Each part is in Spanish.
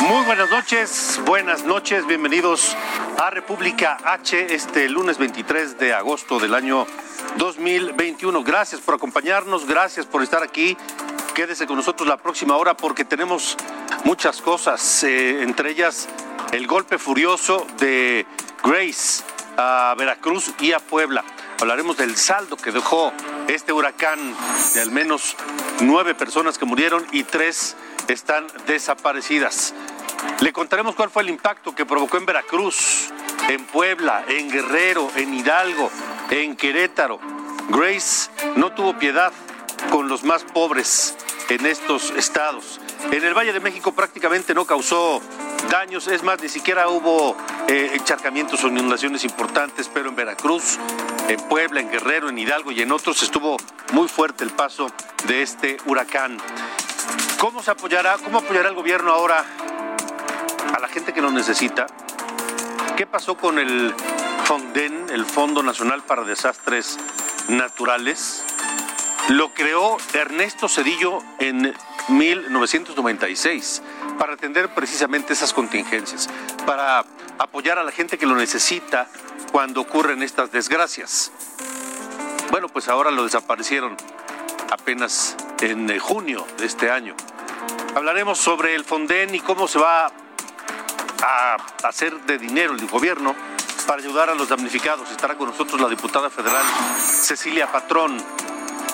Muy buenas noches, buenas noches, bienvenidos a República H este lunes 23 de agosto del año 2021. Gracias por acompañarnos, gracias por estar aquí. Quédese con nosotros la próxima hora porque tenemos muchas cosas, eh, entre ellas el golpe furioso de Grace a Veracruz y a Puebla. Hablaremos del saldo que dejó este huracán de al menos nueve personas que murieron y tres están desaparecidas. Le contaremos cuál fue el impacto que provocó en Veracruz, en Puebla, en Guerrero, en Hidalgo, en Querétaro. Grace no tuvo piedad con los más pobres en estos estados. En el Valle de México prácticamente no causó daños, es más, ni siquiera hubo eh, encharcamientos o inundaciones importantes, pero en Veracruz, en Puebla, en Guerrero, en Hidalgo y en otros estuvo muy fuerte el paso de este huracán. ¿Cómo se apoyará, cómo apoyará el gobierno ahora a la gente que lo necesita? ¿Qué pasó con el FONDEN, el Fondo Nacional para Desastres Naturales? Lo creó Ernesto Cedillo en 1996 para atender precisamente esas contingencias, para apoyar a la gente que lo necesita cuando ocurren estas desgracias. Bueno, pues ahora lo desaparecieron apenas en eh, junio de este año. Hablaremos sobre el Fonden y cómo se va a hacer de dinero el gobierno para ayudar a los damnificados. Estará con nosotros la diputada federal Cecilia Patrón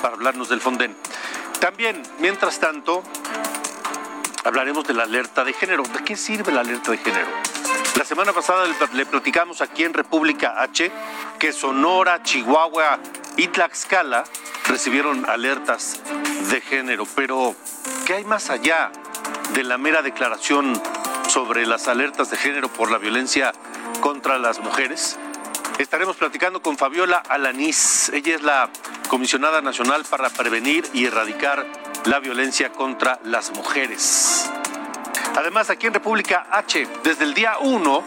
para hablarnos del Fonden. También, mientras tanto, hablaremos de la alerta de género. ¿De qué sirve la alerta de género? La semana pasada le platicamos aquí en República H que Sonora, Chihuahua y Tlaxcala recibieron alertas de género, pero ¿qué hay más allá de la mera declaración sobre las alertas de género por la violencia contra las mujeres? Estaremos platicando con Fabiola Alanís. Ella es la comisionada nacional para prevenir y erradicar la violencia contra las mujeres. Además, aquí en República H, desde el día 1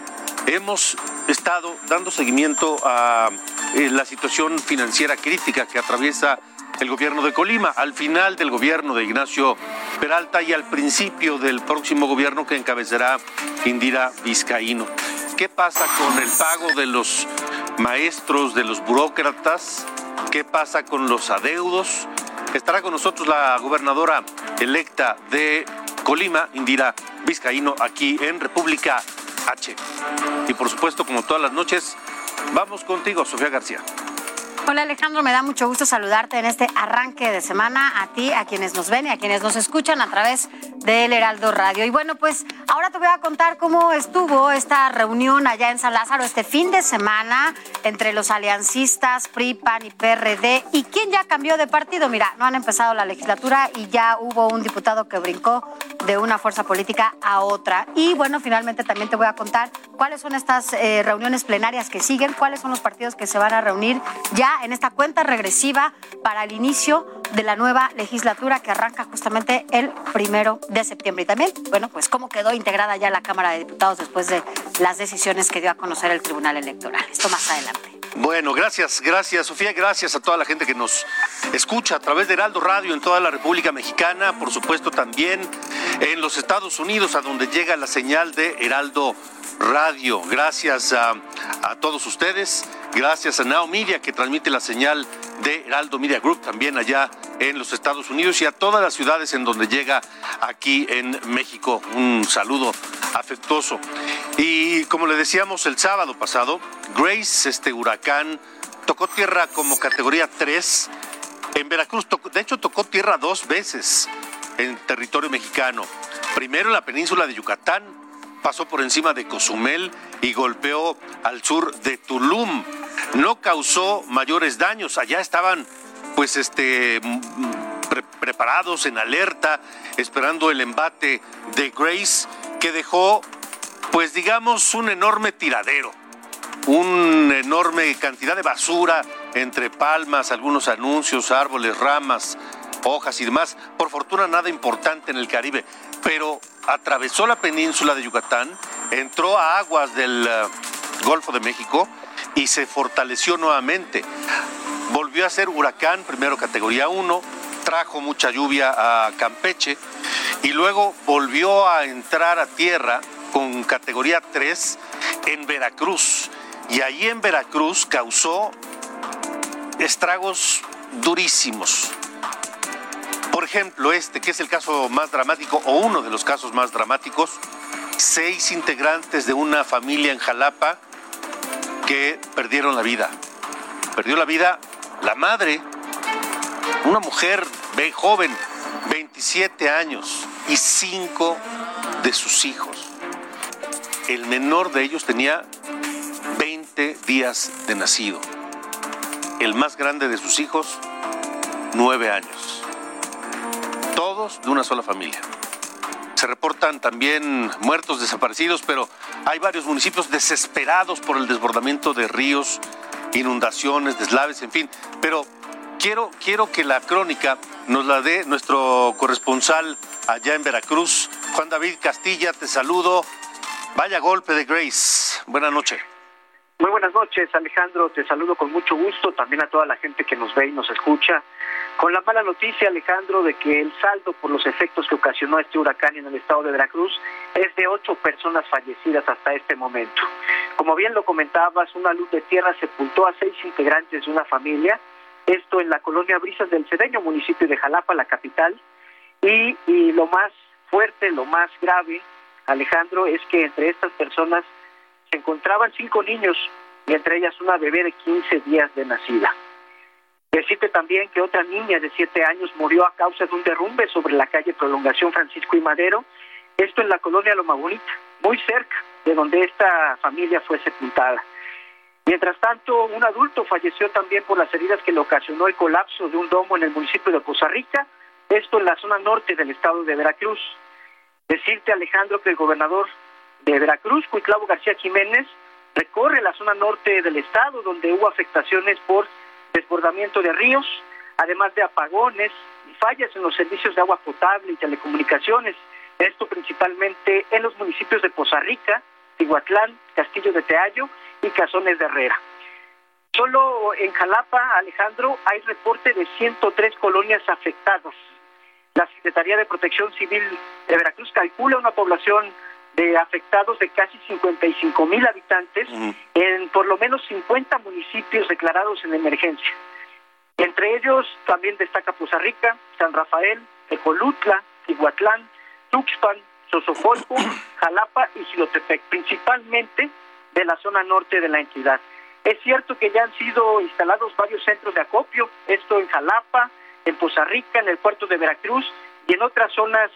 hemos estado dando seguimiento a eh, la situación financiera crítica que atraviesa el gobierno de Colima, al final del gobierno de Ignacio Peralta y al principio del próximo gobierno que encabezará Indira Vizcaíno. ¿Qué pasa con el pago de los maestros, de los burócratas? ¿Qué pasa con los adeudos? Estará con nosotros la gobernadora electa de Colima, Indira Vizcaíno, aquí en República H. Y por supuesto, como todas las noches, vamos contigo, Sofía García. Hola Alejandro, me da mucho gusto saludarte en este arranque de semana, a ti, a quienes nos ven y a quienes nos escuchan a través del Heraldo Radio. Y bueno, pues ahora te voy a contar cómo estuvo esta reunión allá en San Lázaro este fin de semana entre los aliancistas PRI, PAN y PRD. ¿Y quién ya cambió de partido? Mira, no han empezado la legislatura y ya hubo un diputado que brincó de una fuerza política a otra. Y bueno, finalmente también te voy a contar cuáles son estas eh, reuniones plenarias que siguen, cuáles son los partidos que se van a reunir ya en esta cuenta regresiva para el inicio de la nueva legislatura que arranca justamente el primero de septiembre. Y también, bueno, pues cómo quedó integrada ya la Cámara de Diputados después de las decisiones que dio a conocer el Tribunal Electoral. Esto más adelante. Bueno, gracias, gracias Sofía, gracias a toda la gente que nos escucha a través de Heraldo Radio en toda la República Mexicana, por supuesto también en los Estados Unidos, a donde llega la señal de Heraldo Radio. Gracias a, a todos ustedes. Gracias a Now Media que transmite la señal de Heraldo Media Group también allá en los Estados Unidos y a todas las ciudades en donde llega aquí en México. Un saludo afectuoso. Y como le decíamos el sábado pasado, Grace, este huracán, tocó tierra como categoría 3 en Veracruz. de hecho, tocó tierra dos veces en territorio mexicano. Primero en la península de Yucatán, pasó por encima de Cozumel y golpeó al sur de Tulum. No causó mayores daños. Allá estaban, pues, este, preparados en alerta, esperando el embate de Grace, que dejó, pues, digamos, un enorme tiradero, una enorme cantidad de basura entre palmas, algunos anuncios, árboles, ramas, hojas y demás. Por fortuna nada importante en el Caribe, pero atravesó la península de Yucatán, entró a aguas del eh, Golfo de México y se fortaleció nuevamente. Volvió a ser huracán, primero categoría 1, trajo mucha lluvia a Campeche y luego volvió a entrar a tierra con categoría 3 en Veracruz. Y allí en Veracruz causó estragos durísimos. Por ejemplo, este, que es el caso más dramático o uno de los casos más dramáticos, seis integrantes de una familia en Jalapa que perdieron la vida. Perdió la vida la madre, una mujer joven, 27 años, y cinco de sus hijos. El menor de ellos tenía 20 días de nacido el más grande de sus hijos, nueve años. De una sola familia. Se reportan también muertos desaparecidos, pero hay varios municipios desesperados por el desbordamiento de ríos, inundaciones, deslaves, en fin. Pero quiero, quiero que la crónica nos la dé nuestro corresponsal allá en Veracruz, Juan David Castilla, te saludo. Vaya golpe de Grace. Buenas noches. Muy buenas noches, Alejandro. Te saludo con mucho gusto, también a toda la gente que nos ve y nos escucha. Con la mala noticia, Alejandro, de que el saldo por los efectos que ocasionó este huracán en el estado de Veracruz es de ocho personas fallecidas hasta este momento. Como bien lo comentabas, una luz de tierra sepultó a seis integrantes de una familia, esto en la colonia Brisas del Cedeño, municipio de Jalapa, la capital. Y, lo más fuerte, lo más grave, Alejandro, es que entre estas personas se encontraban cinco niños y entre ellas una bebé de 15 días de nacida. Decirte también que otra niña de 7 años murió a causa de un derrumbe sobre la calle Prolongación Francisco y Madero, esto en la colonia Loma Bonita, muy cerca de donde esta familia fue sepultada. Mientras tanto, un adulto falleció también por las heridas que le ocasionó el colapso de un domo en el municipio de Costa Rica, esto en la zona norte del estado de Veracruz. Decirte, Alejandro, que el gobernador de Veracruz, Cuitlavo García Jiménez, recorre la zona norte del estado, donde hubo afectaciones por desbordamiento de ríos, además de apagones y fallas en los servicios de agua potable y telecomunicaciones. Esto principalmente en los municipios de Poza Rica, Tihuatlán, Castillo de Teallo y Cazones de Herrera. Solo en Jalapa, Alejandro, hay reporte de 103 colonias afectadas. La Secretaría de Protección Civil de Veracruz calcula una población de afectados de casi 55 mil habitantes en por lo menos 50 municipios declarados en emergencia. Entre ellos también destaca Poza Rica, San Rafael, Ecolutla, Iguatlán, Tuxpan, Sosofolco, Jalapa y Gilotepec, principalmente de la zona norte de la entidad. Es cierto que ya han sido instalados varios centros de acopio, esto en Jalapa, en Poza Rica, en el puerto de Veracruz y en otras zonas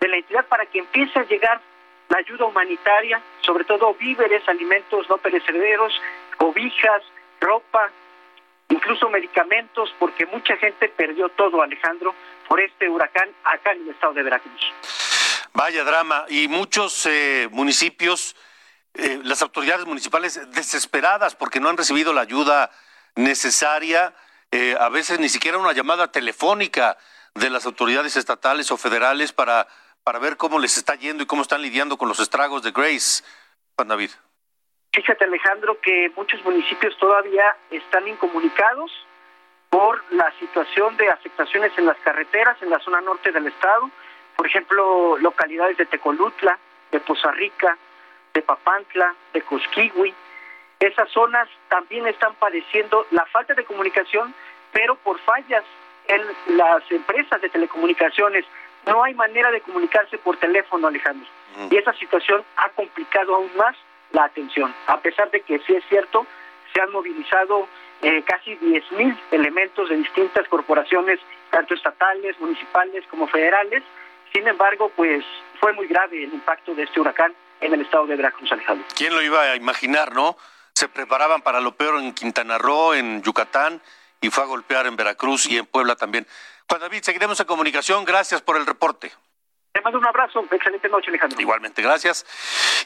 de la entidad para que empiece a llegar la ayuda humanitaria, sobre todo víveres, alimentos no perecederos, cobijas, ropa, incluso medicamentos, porque mucha gente perdió todo, Alejandro, por este huracán acá en el estado de Veracruz. Vaya drama, y muchos eh, municipios, eh, las autoridades municipales desesperadas porque no han recibido la ayuda necesaria, eh, a veces ni siquiera una llamada telefónica de las autoridades estatales o federales para para ver cómo les está yendo y cómo están lidiando con los estragos de Grace, Juan David. Fíjate Alejandro que muchos municipios todavía están incomunicados por la situación de afectaciones en las carreteras en la zona norte del estado, por ejemplo, localidades de Tecolutla, de Poza Rica, de Papantla, de Cosquigui. Esas zonas también están padeciendo la falta de comunicación, pero por fallas en las empresas de telecomunicaciones. No hay manera de comunicarse por teléfono, Alejandro. Y esa situación ha complicado aún más la atención, a pesar de que sí es cierto, se han movilizado eh, casi 10.000 elementos de distintas corporaciones, tanto estatales, municipales como federales. Sin embargo, pues fue muy grave el impacto de este huracán en el estado de Veracruz, Alejandro. ¿Quién lo iba a imaginar, no? Se preparaban para lo peor en Quintana Roo, en Yucatán, y fue a golpear en Veracruz y en Puebla también. Juan David, seguiremos en comunicación. Gracias por el reporte. Te mando un abrazo. Excelente noche, Alejandro. Igualmente, gracias.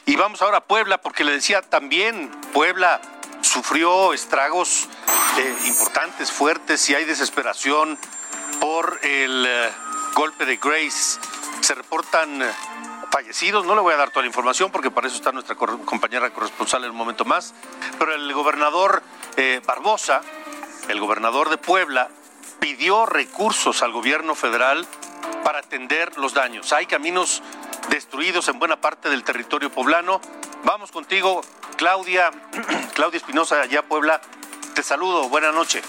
Y vamos ahora a Puebla, porque le decía también, Puebla sufrió estragos eh, importantes, fuertes, y hay desesperación por el eh, golpe de Grace. Se reportan eh, fallecidos, no le voy a dar toda la información porque para eso está nuestra compañera corresponsal en un momento más, pero el gobernador Barbosa, el gobernador de Puebla, pidió recursos al gobierno federal para atender los daños. Hay caminos destruidos en buena parte del territorio poblano. Vamos contigo, Claudia, Claudia Espinosa, allá Puebla. Te saludo, buena noche.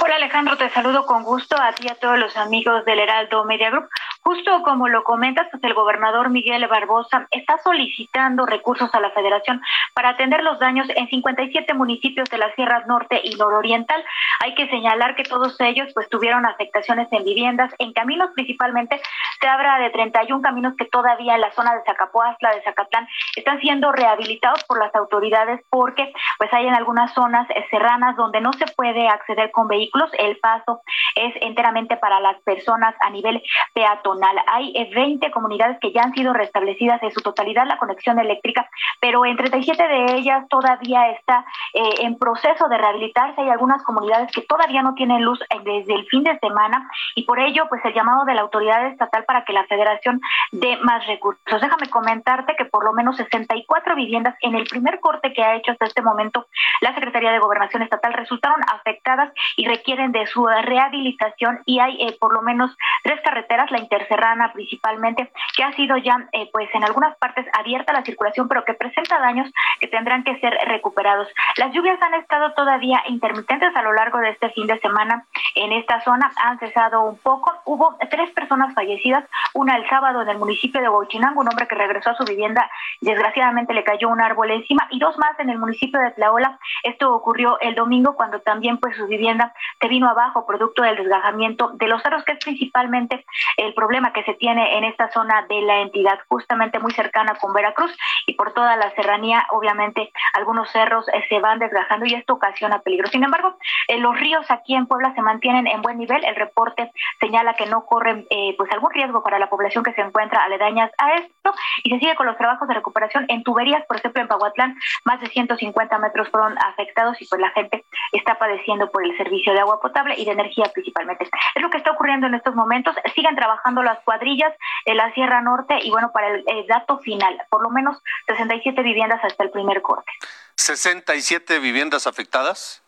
Hola Alejandro, te saludo con gusto a ti y a todos los amigos del Heraldo Media Group. Justo como lo comentas, pues el gobernador Miguel Barbosa está solicitando recursos a la federación para atender los daños en 57 municipios de la Sierra Norte y Nororiental. Hay que señalar que todos ellos pues tuvieron afectaciones en viviendas, en caminos principalmente. Se habla de 31 caminos que todavía en la zona de Zacapoazla, de Zacatlán, están siendo rehabilitados por las autoridades porque pues hay en algunas zonas eh, serranas donde no se puede acceder con vehículos. El paso es enteramente para las personas a nivel peatonal hay 20 eh, comunidades que ya han sido restablecidas en su totalidad la conexión eléctrica, pero en 37 de ellas todavía está eh, en proceso de rehabilitarse. Hay algunas comunidades que todavía no tienen luz desde el fin de semana y por ello, pues el llamado de la autoridad estatal para que la federación dé más recursos. Déjame comentarte que por lo menos 64 viviendas en el primer corte que ha hecho hasta este momento la Secretaría de Gobernación Estatal resultaron afectadas y requieren de su rehabilitación y hay por lo menos tres carreteras, la inter Serrana principalmente, que ha sido ya eh, pues en algunas partes abierta la circulación, pero que presenta daños que tendrán que ser recuperados. Las lluvias han estado todavía intermitentes a lo largo de este fin de semana en esta zona, han cesado un poco. Hubo tres personas fallecidas, una el sábado en el municipio de Huachinango, un hombre que regresó a su vivienda, desgraciadamente le cayó un árbol encima, y dos más en el municipio de Tlaola. Esto ocurrió el domingo cuando también pues su vivienda se vino abajo producto del desgajamiento de los cerros, que es principalmente el problema que se tiene en esta zona de la entidad, justamente muy cercana con Veracruz y por toda la serranía, obviamente algunos cerros eh, se van desgajando y esto ocasiona peligro. Sin embargo, eh, los ríos aquí en Puebla se mantienen en buen nivel. El reporte señala que no corren eh, pues algún riesgo para la población que se encuentra aledañas a esto y se sigue con los trabajos de recuperación en tuberías, por ejemplo en Pahuatlán, más de 150 metros fueron afectados y pues la gente está padeciendo por el servicio de agua potable y de energía principalmente. Es lo que está ocurriendo en estos momentos. Siguen trabajando las cuadrillas en la Sierra Norte y bueno, para el, dato final, por lo menos 67 viviendas hasta el primer corte. ¿67 viviendas afectadas?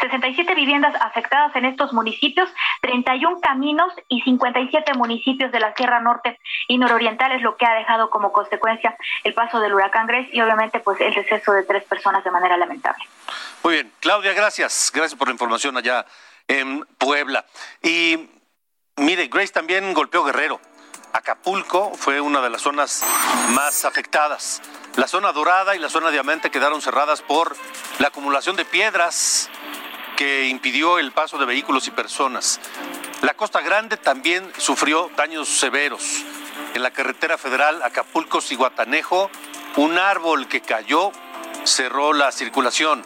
67 viviendas afectadas en estos municipios, 31 caminos y 57 municipios de la Sierra Norte y Nororiental es lo que ha dejado como consecuencia el paso del huracán Grace y obviamente pues el deceso de tres personas de manera lamentable. Muy bien, Claudia, gracias. Gracias por la información allá en Puebla. Y Mire, Grace también golpeó Guerrero. Acapulco fue una de las zonas más afectadas. La zona dorada y la zona diamante quedaron cerradas por la acumulación de piedras que impidió el paso de vehículos y personas. La Costa Grande también sufrió daños severos. En la carretera federal Acapulco-Ciguatanejo, un árbol que cayó cerró la circulación.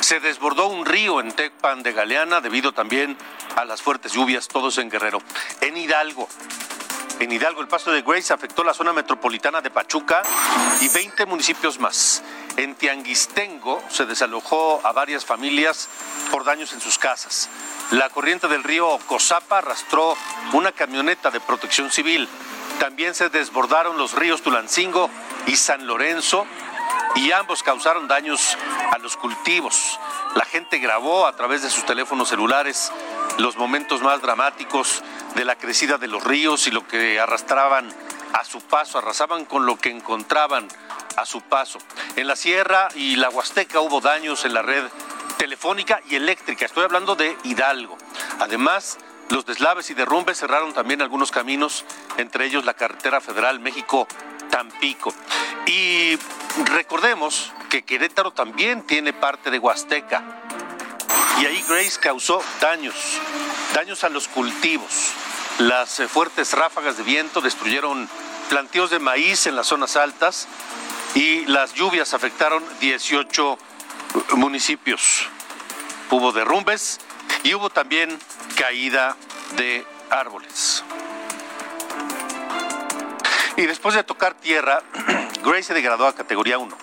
Se desbordó un río en Tecpan de Galeana debido también a las fuertes lluvias, todos en Guerrero. En Hidalgo, en Hidalgo, el paso de Grace afectó la zona metropolitana de Pachuca y 20 municipios más. En Tianguistengo se desalojó a varias familias por daños en sus casas. La corriente del río Cosapa arrastró una camioneta de protección civil. También se desbordaron los ríos Tulancingo y San Lorenzo y ambos causaron daños a los cultivos. La gente grabó a través de sus teléfonos celulares los momentos más dramáticos de la crecida de los ríos y lo que arrastraban a su paso, arrasaban con lo que encontraban a su paso. En la sierra y la Huasteca hubo daños en la red telefónica y eléctrica. Estoy hablando de Hidalgo. Además, los deslaves y derrumbes cerraron también algunos caminos, entre ellos la carretera federal México-Tampico. Y recordemos que Querétaro también tiene parte de Huasteca. Y ahí Grace causó daños, daños a los cultivos. Las fuertes ráfagas de viento destruyeron plantíos de maíz en las zonas altas y las lluvias afectaron 18 municipios. Hubo derrumbes y hubo también caída de árboles. Y después de tocar tierra, Grace se degradó a categoría 1.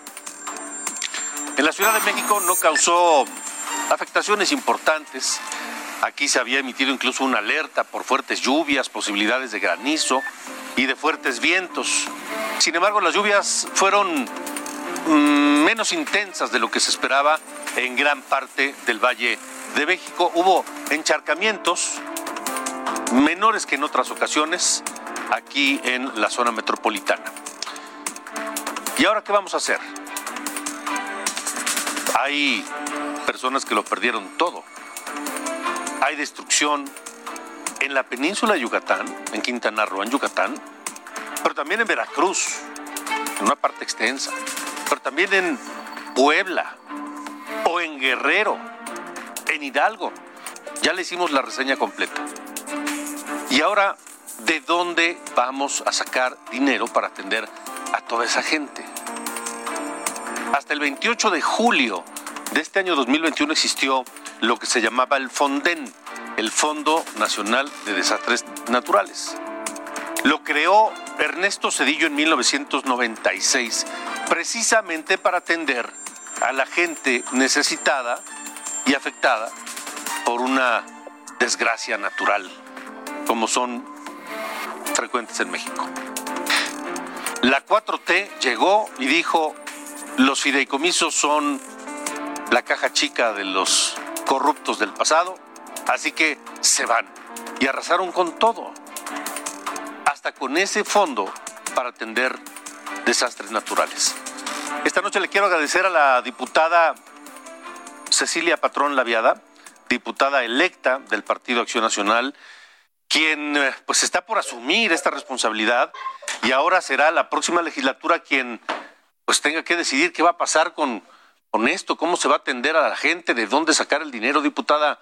En la Ciudad de México no causó afectaciones importantes. Aquí se había emitido incluso una alerta por fuertes lluvias, posibilidades de granizo y de fuertes vientos. Sin embargo, las lluvias fueron mm, menos intensas de lo que se esperaba en gran parte del Valle de México. Hubo encharcamientos menores que en otras ocasiones aquí en la zona metropolitana. ¿Y ahora qué vamos a hacer? Hay personas que lo perdieron todo. Hay destrucción en la península de Yucatán, en Quintana Roo, en Yucatán, pero también en Veracruz, en una parte extensa, pero también en Puebla o en Guerrero, en Hidalgo. Ya le hicimos la reseña completa. Y ahora, ¿de dónde vamos a sacar dinero para atender a toda esa gente? Hasta el 28 de julio de este año 2021 existió lo que se llamaba el FONDEN, el Fondo Nacional de Desastres Naturales. Lo creó Ernesto Cedillo en 1996, precisamente para atender a la gente necesitada y afectada por una desgracia natural, como son frecuentes en México. La 4T llegó y dijo, los fideicomisos son la caja chica de los corruptos del pasado, así que se van y arrasaron con todo, hasta con ese fondo para atender desastres naturales. Esta noche le quiero agradecer a la diputada Cecilia Patrón Laviada, diputada electa del Partido Acción Nacional, quien eh, pues está por asumir esta responsabilidad y ahora será la próxima legislatura quien pues tenga que decidir qué va a pasar con honesto, cómo se va a atender a la gente, de dónde sacar el dinero, diputada.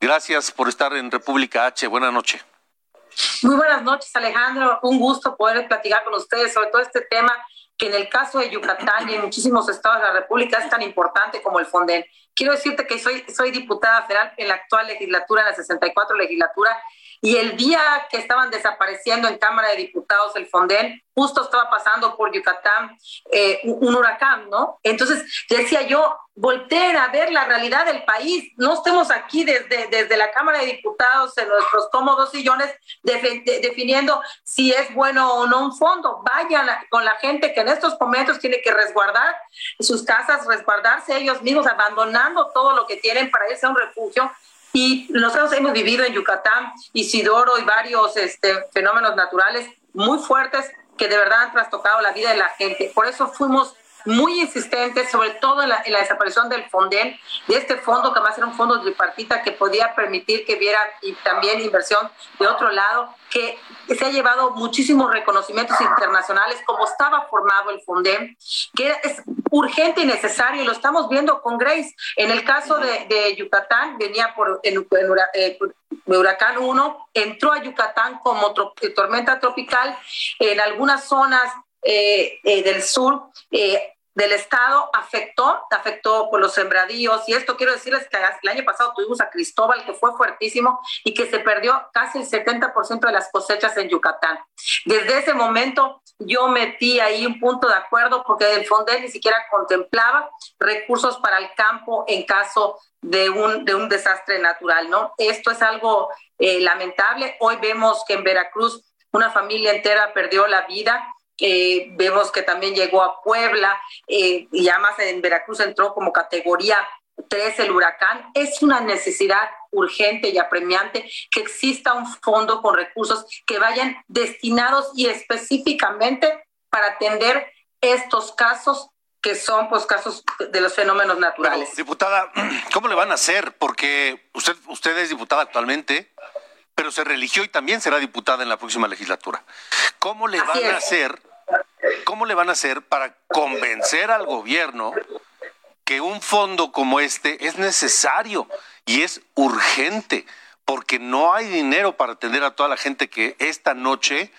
Gracias por estar en República H. Buenas noches. Muy buenas noches, Alejandro. Un gusto poder platicar con ustedes sobre todo este tema que en el caso de Yucatán y en muchísimos estados de la República es tan importante como el Fonden. Quiero decirte que soy, soy diputada federal en la actual legislatura, en la 64 legislatura, y el día que estaban desapareciendo en Cámara de Diputados el Fonden, justo estaba pasando por Yucatán eh, un huracán, ¿no? Entonces decía yo, volteen a ver la realidad del país, no estemos aquí desde, desde la Cámara de Diputados en nuestros cómodos sillones definiendo si es bueno o no un fondo, vayan con la gente que en estos momentos tiene que resguardar sus casas, resguardarse ellos mismos, abandonando todo lo que tienen para irse a un refugio y nosotros hemos vivido en Yucatán, Isidoro y varios este, fenómenos naturales muy fuertes que de verdad han trastocado la vida de la gente. Por eso fuimos muy insistentes, sobre todo en la, desaparición del Fonden, de este fondo que además era un fondo tripartita que podía permitir que viera y también inversión de otro lado, que se ha llevado muchísimos reconocimientos internacionales, como estaba formado el Fonden, que es urgente y necesario, y lo estamos viendo con Grace. En el caso de, Yucatán, venía por el eh, huracán 1, entró a Yucatán como tormenta tropical, en algunas zonas eh, eh, del sur eh, del estado afectó, afectó por los sembradíos y esto quiero decirles que el año pasado tuvimos a Cristóbal que fue fuertísimo y que se perdió casi el 70% de las cosechas en Yucatán. Desde ese momento yo metí ahí un punto de acuerdo porque el FONDE ni siquiera contemplaba recursos para el campo en caso de un, de un desastre natural, ¿no? Esto es algo lamentable. Hoy vemos que en Veracruz una familia entera perdió la vida eh, vemos que también llegó a Puebla eh, y además en Veracruz entró como categoría tres, el huracán, es una necesidad urgente y apremiante que exista un fondo con recursos que vayan destinados y específicamente para atender estos casos que son pues casos de los fenómenos naturales. diputada, ¿cómo le van a hacer? Porque usted, usted es diputada actualmente, pero se religió y también será diputada en la próxima legislatura. ¿Cómo le van a hacer? ¿Cómo le van a hacer para convencer al gobierno que un fondo como este es necesario y es urgente? Porque no hay dinero para atender a toda la gente que esta noche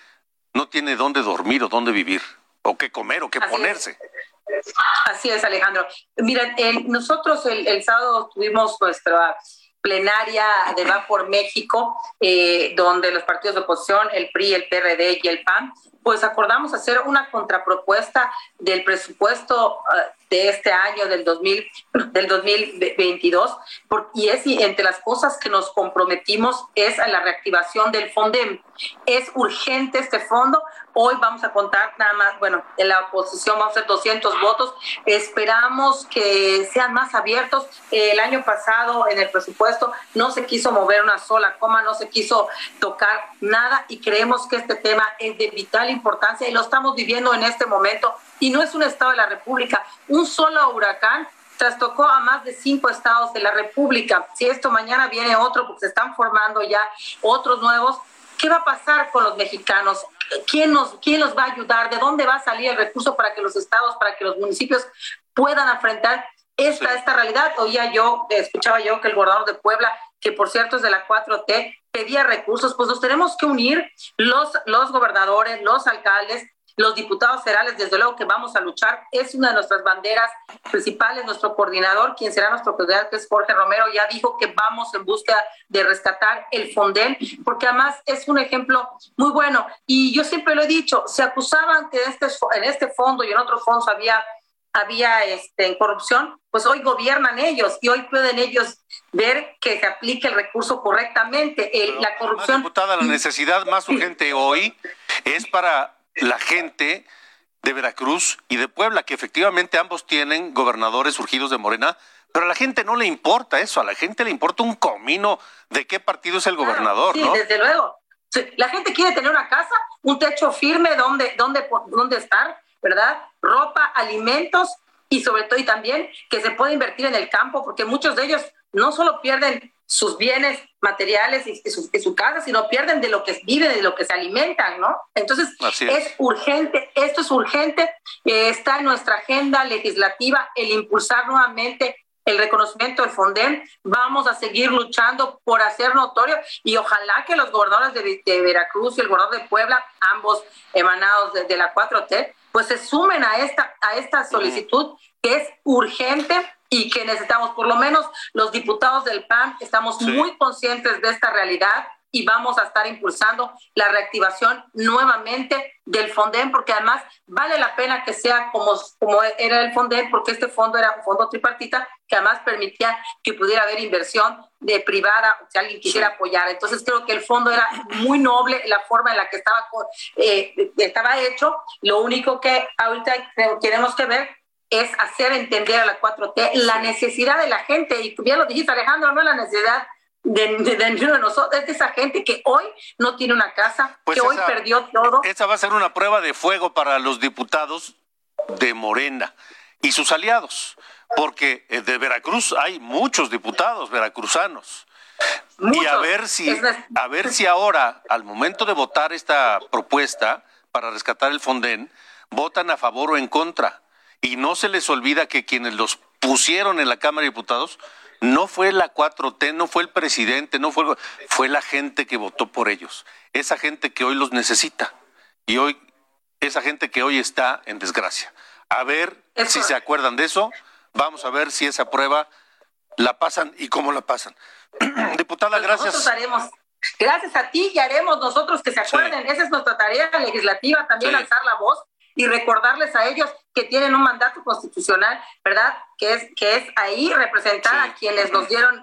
no tiene dónde dormir o dónde vivir, o qué comer o qué ponerse. Así es, Alejandro. Miren, nosotros el, sábado tuvimos nuestra plenaria de Va por México, eh, donde los partidos de oposición, el PRI, el PRD y el PAN, pues acordamos hacer una contrapropuesta del presupuesto ah, de este año, del, 2000, del 2022, y es y entre las cosas que nos comprometimos es a la reactivación del FONDEM. Es urgente este fondo. Hoy vamos a contar nada más, bueno, en la oposición vamos a hacer 200 votos. Esperamos que sean más abiertos. El año pasado en el presupuesto no se quiso mover una sola coma, no se quiso tocar nada y creemos que este tema es de vital importancia y lo estamos viviendo en este momento y no es un estado de la República. Un solo huracán trastocó a más de cinco estados de la República. Si esto mañana viene otro, porque se están formando ya otros nuevos, ¿qué va a pasar con los mexicanos? ¿Quién nos, quién nos va a ayudar? ¿De dónde va a salir el recurso para que los estados, para que los municipios puedan enfrentar esta, esta realidad? Oía yo, escuchaba yo que el gobernador de Puebla, que por cierto es de la 4T, pedía recursos, pues nos tenemos que unir los, los gobernadores, los alcaldes, los diputados federales, desde luego que vamos a luchar, es una de nuestras banderas principales, nuestro coordinador, quien será nuestro coordinador, que es Jorge Romero, ya dijo que vamos en busca de rescatar el Fondel, porque además es un ejemplo muy bueno. Y yo siempre lo he dicho, se acusaban que este, en este fondo y en otros fondos había había este, corrupción, pues hoy gobiernan ellos y hoy pueden ellos ver que se aplique el recurso correctamente. la corrupción. Diputada, la necesidad más urgente hoy es para la gente de Veracruz y de Puebla, que efectivamente ambos tienen gobernadores surgidos de Morena, pero a la gente no le importa eso, a la gente le importa un comino de qué partido es el gobernador, sí, desde luego. La gente quiere tener una casa, un techo firme donde, donde, donde estar, ¿verdad? Ropa, alimentos y sobre todo y también que se puede invertir en el campo, porque muchos de ellos no solo pierden sus bienes materiales y su, casa, sino pierden de lo que viven, de lo que se alimentan, ¿no? Entonces, es. urgente, esto es urgente, eh, está en nuestra agenda legislativa el impulsar nuevamente el reconocimiento del FONDEM, vamos a seguir luchando por hacer notorio y ojalá que los gobernadores de, Veracruz y el gobernador de Puebla, ambos emanados de, de la 4T, pues se sumen a esta, a esta solicitud que es urgente y que necesitamos, por lo menos los diputados del PAN, estamos muy conscientes de esta realidad y vamos a estar impulsando la reactivación nuevamente del FONDEN, porque además vale la pena que sea como, como era el FONDEN, porque este fondo era un fondo tripartita que además permitía que pudiera haber inversión de privada, si alguien quisiera apoyar. Entonces creo que el fondo era muy noble, la forma en la que estaba, eh, estaba hecho. Lo único que ahorita tenemos que ver es hacer entender a la 4T la necesidad de la gente, y bien lo dijiste Alejandro, no es la necesidad de, de, nosotros, es de esa gente que hoy no tiene una casa, pues que hoy perdió todo. Esa va a ser una prueba de fuego para los diputados de Morena y sus aliados, porque eh, de Veracruz hay muchos diputados veracruzanos. Y a ver si a ver si ahora al momento de votar esta propuesta para rescatar el Fonden votan a favor o en contra y no se les olvida que quienes los pusieron en la Cámara de Diputados no fue la 4T, no fue el presidente, no fue, fue la gente que votó por ellos. Esa gente que hoy los necesita. Y hoy, esa gente que hoy está en desgracia. A ver si se acuerdan de eso. Vamos a ver si esa prueba la pasan y cómo la pasan. Diputada, pues gracias. Nosotros haremos. Gracias a ti y haremos nosotros que se acuerden. Esa es nuestra tarea legislativa, también alzar la voz y recordarles a ellos que tienen un mandato constitucional, ¿verdad? Que es, que es ahí representar a quienes nos dieron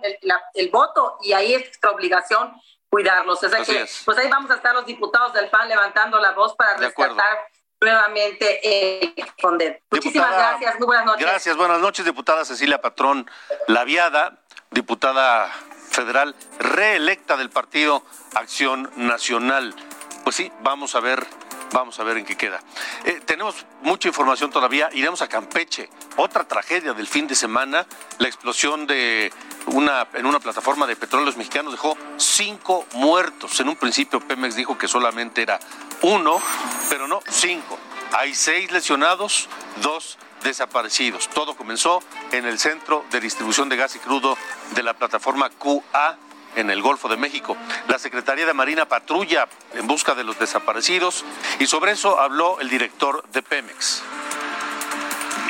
el, voto y ahí es nuestra obligación cuidarlos. O sea que, pues ahí vamos a estar los diputados del PAN levantando la voz para rescatar nuevamente el Fondet. Muchísimas gracias, muy buenas noches. Gracias, buenas noches, diputada Cecilia Patrón Laviada, diputada federal reelecta del Partido Acción Nacional. Pues sí, vamos a ver Vamos a ver en qué queda. Eh, tenemos mucha información todavía. Iremos a Campeche. Otra tragedia del fin de semana. La explosión de una, en una plataforma de petróleos mexicanos dejó cinco muertos. En un principio Pemex dijo que solamente era uno, pero no, cinco. Hay seis lesionados, dos desaparecidos. Todo comenzó en el centro de distribución de gas y crudo de la plataforma QA en el Golfo de México. La Secretaría de Marina patrulla en busca de los desaparecidos y sobre eso habló el director de Pemex.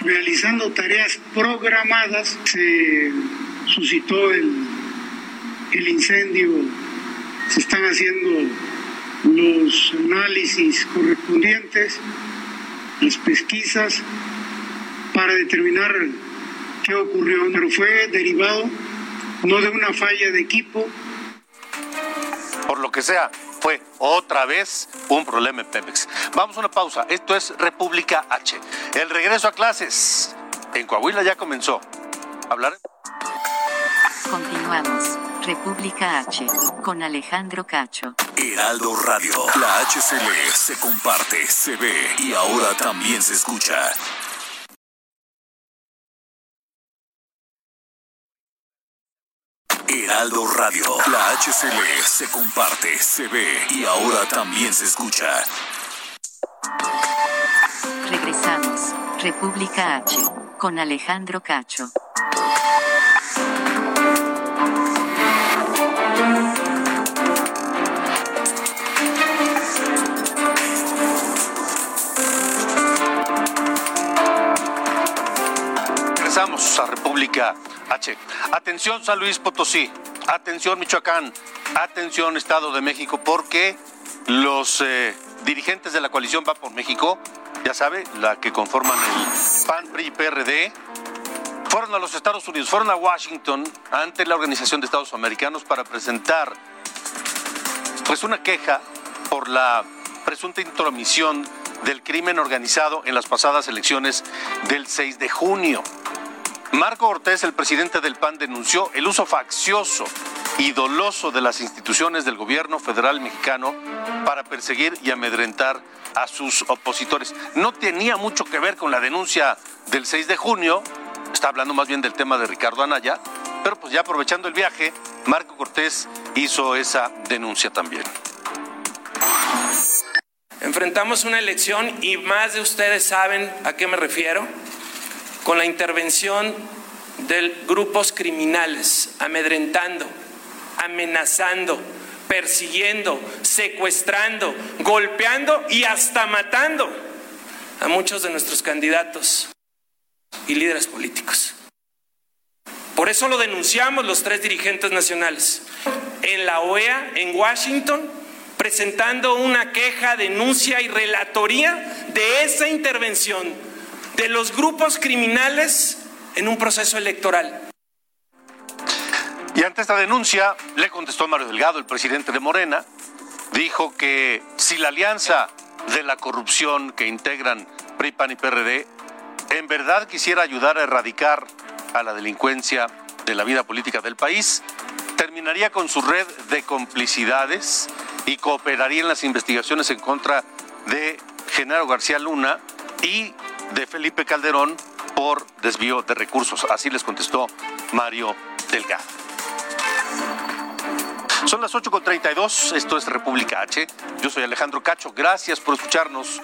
Realizando tareas programadas, se suscitó el, incendio, se están haciendo los análisis correspondientes, las pesquisas para determinar qué ocurrió, pero fue derivado no de una falla de equipo. Por lo que sea, fue otra vez un problema en Pemex. Vamos a una pausa. Esto es República H. El regreso a clases en Coahuila ya comenzó. Hablar. Continuamos. República H con Alejandro Cacho. Heraldo Radio. La HCL se comparte, se ve y ahora también se escucha. Heraldo Radio. La HCL se comparte, se ve y ahora también se escucha. Regresamos. República H con Alejandro Cacho. Regresamos a República H. Atención San Luis Potosí, atención Michoacán, atención Estado de México, porque los eh, dirigentes de la coalición Va por México, ya sabe, la que conforman el PAN, PRI y PRD, fueron a los Estados Unidos, fueron a Washington ante la Organización de Estados Americanos para presentar pues una queja por la presunta intromisión del crimen organizado en las pasadas elecciones del 6 de junio. Marco Ortiz, el presidente del PAN, denunció el uso faccioso y doloso de las instituciones del gobierno federal mexicano para perseguir y amedrentar a sus opositores. No tenía mucho que ver con la denuncia del 6 de junio, está hablando más bien del tema de Ricardo Anaya, pero pues ya aprovechando el viaje, Marco Cortés hizo esa denuncia también. Enfrentamos una elección y más de ustedes saben a qué me refiero con la intervención de grupos criminales, amedrentando, amenazando, persiguiendo, secuestrando, golpeando y hasta matando a muchos de nuestros candidatos y líderes políticos. Por eso lo denunciamos los tres dirigentes nacionales en la OEA, en Washington, presentando una queja, denuncia y relatoría de esa intervención de los grupos criminales en un proceso electoral. Y ante esta denuncia le contestó Mario Delgado, el presidente de Morena, dijo que si la alianza de la corrupción que integran PRI, PAN y PRD en verdad quisiera ayudar a erradicar a la delincuencia de la vida política del país, terminaría con su red de complicidades y cooperaría en las investigaciones en contra de Genaro García Luna y de Felipe Calderón por desvío de recursos. Así les contestó Mario Delgado. Son las 8.32, esto es República H. Yo soy Alejandro Cacho, gracias por escucharnos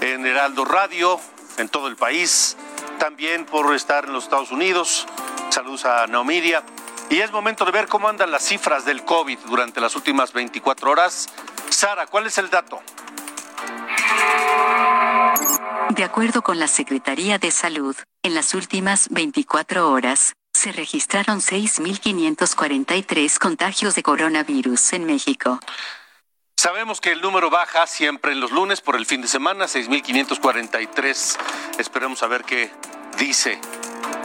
en Heraldo Radio, en todo el país, también por estar en los Estados Unidos. Saludos a Naomiria. Y es momento de ver cómo andan las cifras del COVID durante las últimas 24 horas. Sara, ¿cuál es el dato? De acuerdo con la Secretaría de Salud, en las últimas 24 horas, se registraron 6.543 contagios de coronavirus en México. Sabemos que el número baja siempre en los lunes por el fin de semana, 6.543. Esperemos a ver qué dice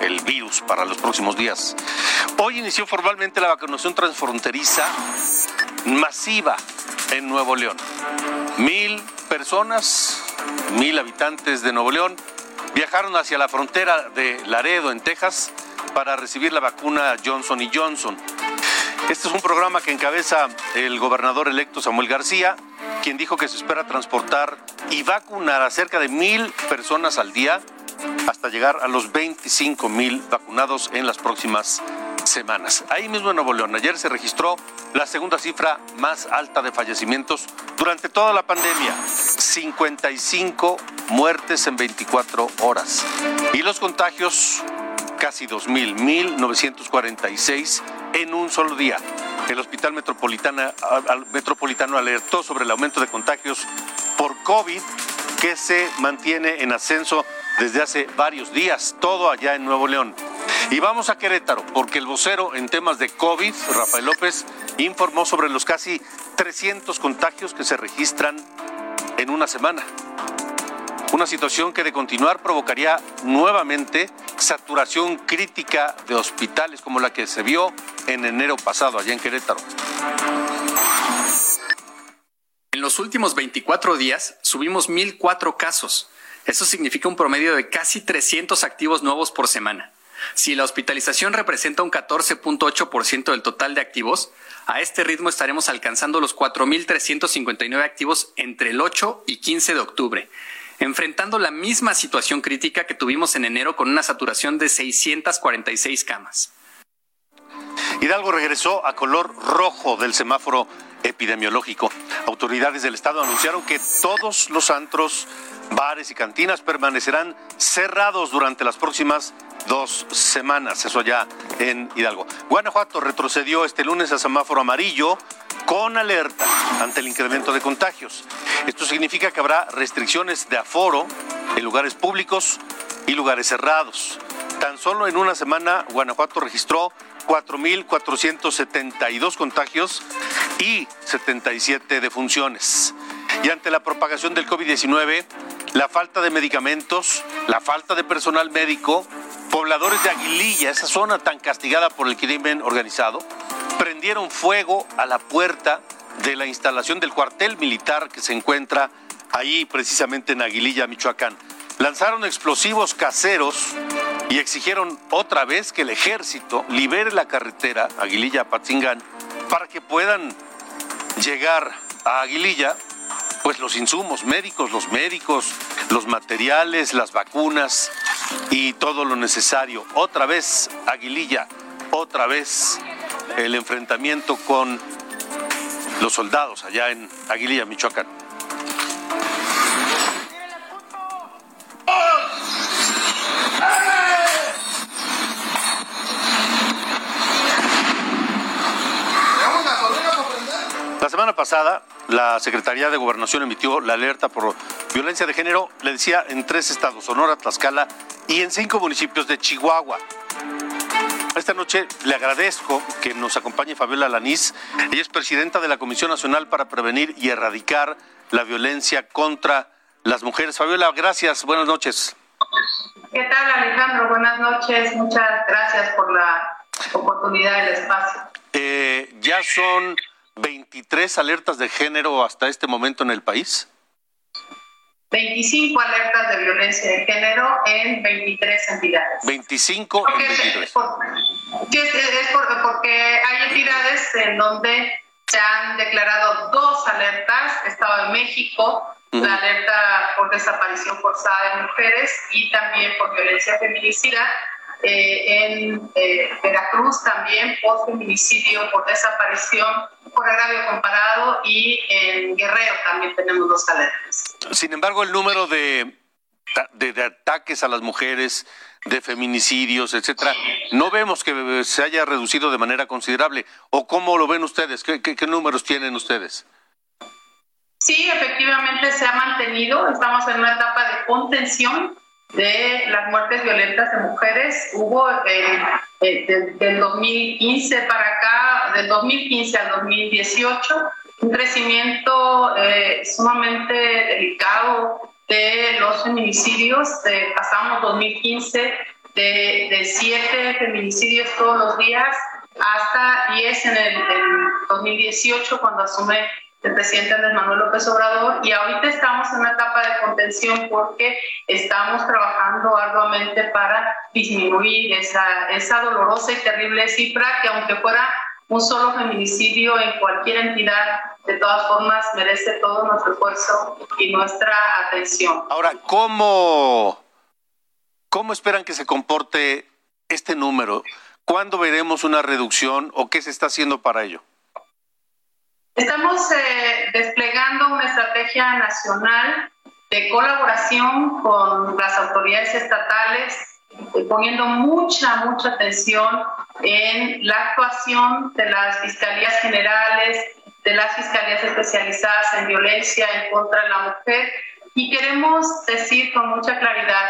el virus para los próximos días. Hoy inició formalmente la vacunación transfronteriza masiva en Nuevo León. Mil personas mil habitantes de Nuevo León viajaron hacia la frontera de Laredo, en Texas, para recibir la vacuna Johnson Johnson. Este es un programa que encabeza el gobernador electo Samuel García, quien dijo que se espera transportar y vacunar a cerca de mil personas al día hasta llegar a los 25 mil vacunados en las próximas semanas. Ahí mismo en Nuevo León, ayer se registró la segunda cifra más alta de fallecimientos durante toda la pandemia, 55 muertes en 24 horas. Y los contagios, casi 2.000, 1.946 en un solo día. El Hospital Metropolitana, Metropolitano alertó sobre el aumento de contagios por COVID que se mantiene en ascenso desde hace varios días, todo allá en Nuevo León. Y vamos a Querétaro, porque el vocero en temas de COVID, Rafael López, informó sobre los casi 300 contagios que se registran en una semana. Una situación que de continuar provocaría nuevamente saturación crítica de hospitales como la que se vio en enero pasado allá en Querétaro. En los últimos 24 días subimos 1.004 casos. Eso significa un promedio de casi 300 activos nuevos por semana. Si la hospitalización representa un 14.8% del total de activos, a este ritmo estaremos alcanzando los 4.359 activos entre el 8 y 15 de octubre, enfrentando la misma situación crítica que tuvimos en enero con una saturación de 646 camas. Hidalgo regresó a color rojo del semáforo epidemiológico. Autoridades del estado anunciaron que todos los antros, bares y cantinas permanecerán cerrados durante las próximas dos semanas, eso ya en Hidalgo. Guanajuato retrocedió este lunes a semáforo amarillo con alerta ante el incremento de contagios. Esto significa que habrá restricciones de aforo en lugares públicos y lugares cerrados. Tan solo en una semana, Guanajuato registró 4.472 contagios y 77 defunciones. Y ante la propagación del COVID-19, la falta de medicamentos, la falta de personal médico, pobladores de Aguililla, esa zona tan castigada por el crimen organizado, prendieron fuego a la puerta de la instalación del cuartel militar que se encuentra ahí precisamente en Aguililla, Michoacán. Lanzaron explosivos caseros y exigieron otra vez que el ejército libere la carretera Aguililla-Patzingán para que puedan llegar a Aguililla pues los insumos médicos, los médicos, los materiales, las vacunas y todo lo necesario. Otra vez Aguililla, otra vez el enfrentamiento con los soldados allá en Aguililla, Michoacán. Semana pasada, la Secretaría de Gobernación emitió la alerta por violencia de género, le decía, en tres estados, Sonora, Tlaxcala y en cinco municipios de Chihuahua. Esta noche le agradezco que nos acompañe Fabiola Lanís. Ella es presidenta de la Comisión Nacional para Prevenir y Erradicar la Violencia contra las Mujeres. Fabiola, gracias. Buenas noches. ¿Qué tal, Alejandro? Buenas noches. Muchas gracias por la oportunidad del espacio. Eh, ya son 23 alertas de género hasta este momento en el país. 25 alertas de violencia de género en 23 entidades. 25 en 23. Es, es porque hay entidades en donde se han declarado dos alertas, Estado de México, la alerta por desaparición forzada de mujeres y también por violencia feminicida, eh, en eh, Veracruz también por feminicidio, por desaparición, por agravio comparado y en Guerrero también tenemos dos alertas. Sin embargo, el número de, de, ataques a las mujeres, de feminicidios, etcétera, no vemos que se haya reducido de manera considerable. ¿O cómo lo ven ustedes? ¿Qué, qué, qué números tienen ustedes? Sí, efectivamente se ha mantenido. Estamos en una etapa de contención de las muertes violentas de mujeres. Hubo eh, del 2015 para acá, del 2015 al 2018, un crecimiento eh, sumamente delicado de los feminicidios. pasamos 2015 de, de siete feminicidios todos los días hasta 10 en el 2018 cuando asume presidente Andrés Manuel López Obrador y ahorita estamos en una etapa de contención porque estamos trabajando arduamente para disminuir esa, esa dolorosa y terrible cifra que aunque fuera un solo feminicidio en cualquier entidad, de todas formas merece todo nuestro esfuerzo y nuestra atención. Ahora, ¿cómo, cómo esperan que se comporte este número? ¿Cuándo veremos una reducción o qué se está haciendo para ello? Estamos eh, desplegando una estrategia nacional de colaboración con las autoridades estatales, eh, poniendo mucha, mucha atención en la actuación de las fiscalías generales, de las fiscalías especializadas en violencia en contra de la mujer. Y queremos decir con mucha claridad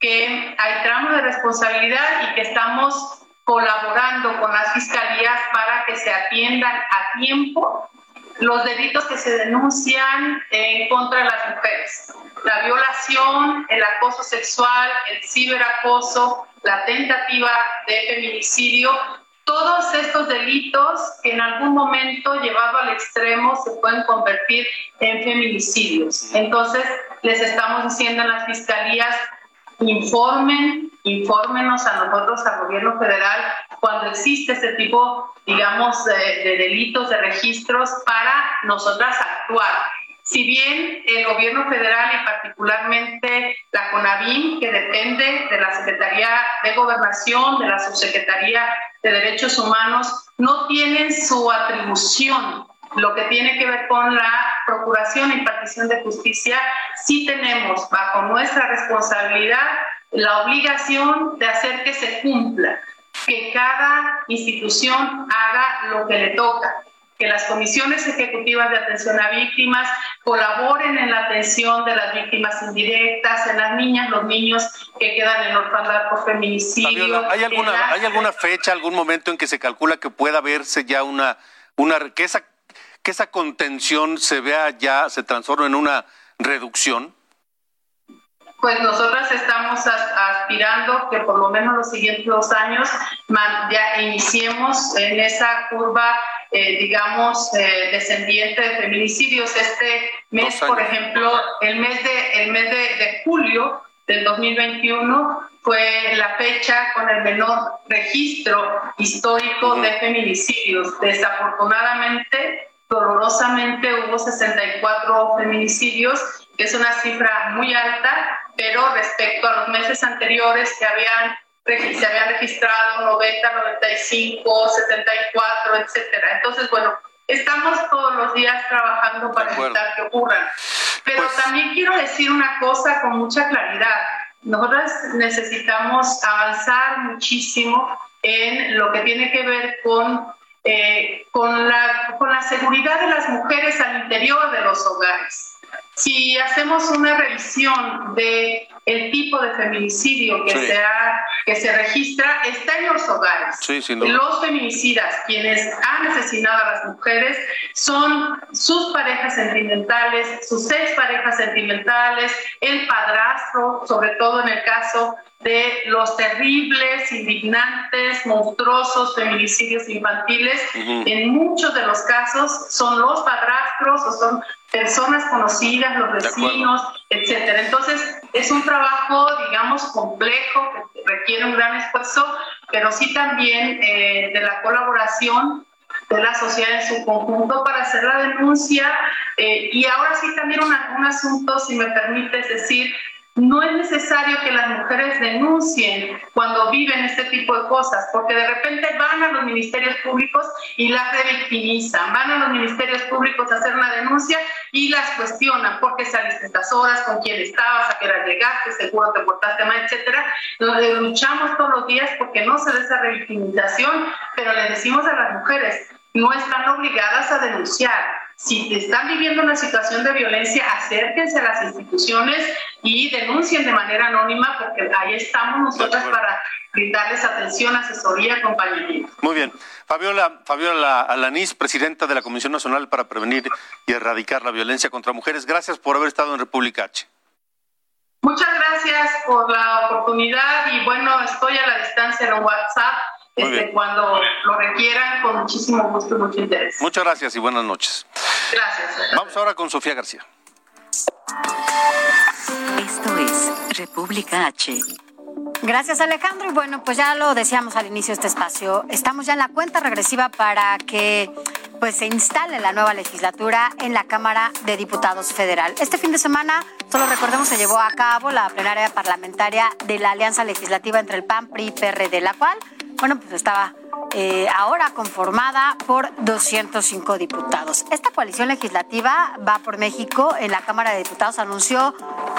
que hay tramos de responsabilidad y que estamos colaborando con las fiscalías para que se atiendan a tiempo los delitos que se denuncian en contra de las mujeres. La violación, el acoso sexual, el ciberacoso, la tentativa de feminicidio, todos estos delitos que en algún momento llevado al extremo se pueden convertir en feminicidios. Entonces, les estamos diciendo a las fiscalías, informen, infórmenos a nosotros, al gobierno federal, cuando existe este tipo, digamos, de, de delitos, de registros, para nosotras actuar. Si bien el gobierno federal y particularmente la CONAVIM, que depende de la Secretaría de Gobernación, de la Subsecretaría de Derechos Humanos, no tienen su atribución lo que tiene que ver con la procuración e impartición de justicia, sí tenemos bajo nuestra responsabilidad la obligación de hacer que se cumpla, que cada institución haga lo que le toca, que las comisiones ejecutivas de atención a víctimas colaboren en la atención de las víctimas indirectas, en las niñas, los niños que quedan en orfandad por feminicidio. ¿hay alguna, ¿hay alguna fecha, algún momento en que se calcula que pueda verse ya una, una que esa, que esa contención se vea ya, se transforme en una reducción? Pues nosotras estamos aspirando que por lo menos los siguientes dos años ya iniciemos en esa curva eh, digamos, eh, descendiente de feminicidios. Este mes, por ejemplo, el mes de, el mes de, julio del 2021 fue la fecha con el menor registro histórico de feminicidios. Desafortunadamente, dolorosamente hubo 64 feminicidios, que es una cifra muy alta, pero respecto a los meses anteriores que habían se habían registrado 90, 95, 74, etcétera. Entonces, bueno, estamos todos los días trabajando para evitar que ocurran. Pero pues también quiero decir una cosa con mucha claridad. Nosotros necesitamos avanzar muchísimo en lo que tiene que ver con, eh, con, la, con la seguridad de las mujeres al interior de los hogares. Si hacemos una revisión de el tipo de feminicidio que, se, que se registra está en los hogares. los feminicidas, quienes han asesinado a las mujeres, son sus parejas sentimentales, sus ex parejas sentimentales, el padrastro, sobre todo en el caso de los terribles, indignantes, monstruosos feminicidios infantiles. En muchos de los casos son los padrastros o son personas conocidas, los vecinos, etcétera. Entonces, es un trabajo, digamos, complejo, que requiere un gran esfuerzo, pero sí también eh, de la colaboración de la sociedad en su conjunto para hacer la denuncia. Eh, y ahora sí también un asunto, si me permites decir, no es necesario que las mujeres denuncien cuando viven este tipo de cosas, porque de repente van a los ministerios públicos y las revictimizan, van a los ministerios públicos a hacer una denuncia y las cuestionan, ¿por qué saliste estas horas? ¿Con quién estabas? ¿A qué hora llegaste? ¿Seguro te portaste mal? Etcétera. Luchamos todos los días porque no se da esa revictimización, pero le decimos a las mujeres, no están obligadas a denunciar si están viviendo una situación de violencia, acérquense a las instituciones y denuncien de manera anónima, porque ahí estamos nosotras para brindarles atención, asesoría, acompañamiento. Muy bien. Fabiola, Fabiola Alanís, presidenta de la Comisión Nacional para Prevenir y Erradicar la Violencia contra Mujeres, gracias por haber estado en República H. Muchas gracias por la oportunidad y bueno, estoy a la distancia en WhatsApp este, cuando lo requieran, con muchísimo gusto y mucho interés. Muchas gracias y buenas noches. Gracias. Vamos ahora con Sofía García. Esto es República H. Gracias Alejandro y bueno, pues ya lo decíamos al inicio de este espacio, estamos ya en la cuenta regresiva para que pues se instale la nueva legislatura en la Cámara de Diputados Federal. Este fin de semana, solo recordemos, se llevó a cabo la plenaria parlamentaria de la Alianza Legislativa entre el PAN, PRI y PRD, la cual, bueno, pues estaba eh, ahora conformada por 205 diputados. Esta coalición legislativa va por México. En la Cámara de Diputados anunció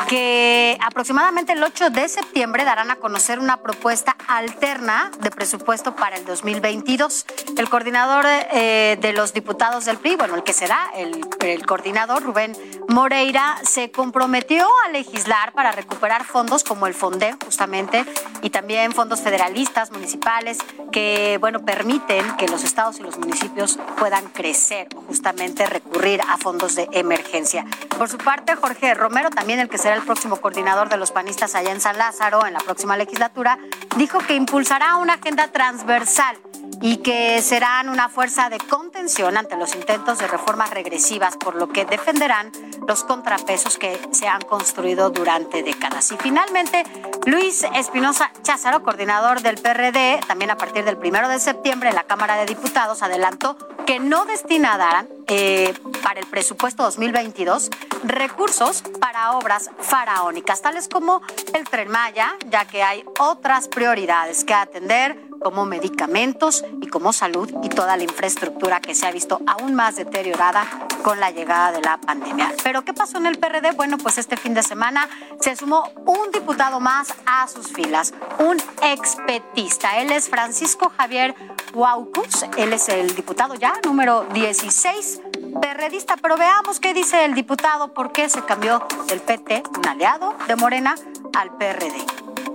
que aproximadamente el 8 de septiembre darán a conocer una propuesta alterna de presupuesto para el 2022. El coordinador eh, de los diputados del PRI, bueno, el que será el, el coordinador, Rubén Moreira, se comprometió a legislar para recuperar fondos como el FONDE, justamente, y también fondos federalistas, municipales, que, bueno, permiten que los estados y los municipios puedan crecer, justamente recurrir a fondos de emergencia. Por su parte, Jorge Romero, también el que será el próximo coordinador de los panistas allá en San Lázaro en la próxima legislatura, dijo que impulsará una agenda transversal y que serán una fuerza de contención ante los intentos de reformas regresivas, por lo que defenderán los contrapesos que se han construido durante décadas. Y finalmente, Luis Espinosa Cházaro, coordinador del PRD, también a partir del primero de septiembre en la Cámara de Diputados, adelantó que no destinarán eh, para el presupuesto 2022 recursos para obras faraónicas, tales como el tren Maya, ya que hay otras prioridades que atender como medicamentos y como salud y toda la infraestructura que se ha visto aún más deteriorada con la llegada de la pandemia. Pero ¿qué pasó en el PRD? Bueno, pues este fin de semana se sumó un diputado más a sus filas, un expetista. Él es Francisco Javier Huaucus, él es el diputado ya número 16 perredista, pero veamos qué dice el diputado, por qué se cambió del PT, un aliado de Morena, al PRD.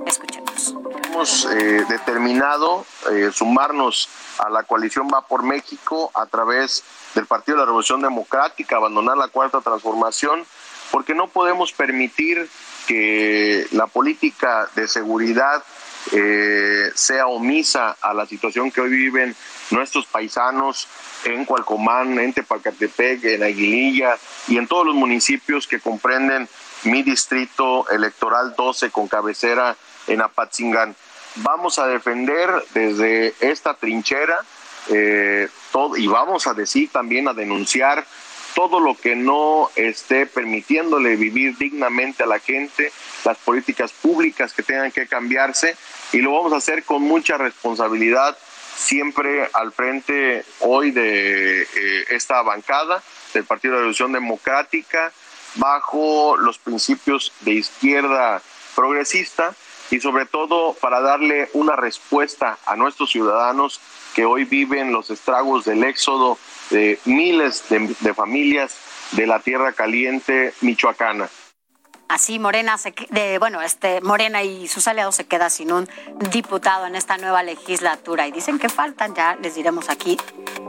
Escuchemos. Hemos eh, determinado eh, sumarnos a la coalición Va por México a través del Partido de la Revolución Democrática, abandonar la cuarta transformación, porque no podemos permitir que la política de seguridad eh, sea omisa a la situación que hoy viven nuestros paisanos en Cualcomán, en Tepalcatepec, en Aguililla y en todos los municipios que comprenden mi distrito electoral 12 con cabecera en Apatzingán. Vamos a defender desde esta trinchera eh, todo, y vamos a decir también a denunciar todo lo que no esté permitiéndole vivir dignamente a la gente, las políticas públicas que tengan que cambiarse y lo vamos a hacer con mucha responsabilidad siempre al frente hoy de eh, esta bancada del Partido de la Revolución Democrática bajo los principios de izquierda progresista y sobre todo para darle una respuesta a nuestros ciudadanos que hoy viven los estragos del éxodo de miles de, familias de la tierra caliente michoacana. Así Morena se, de, bueno, este Morena y sus aliados se queda sin un diputado en esta nueva legislatura y dicen que faltan, ya les diremos aquí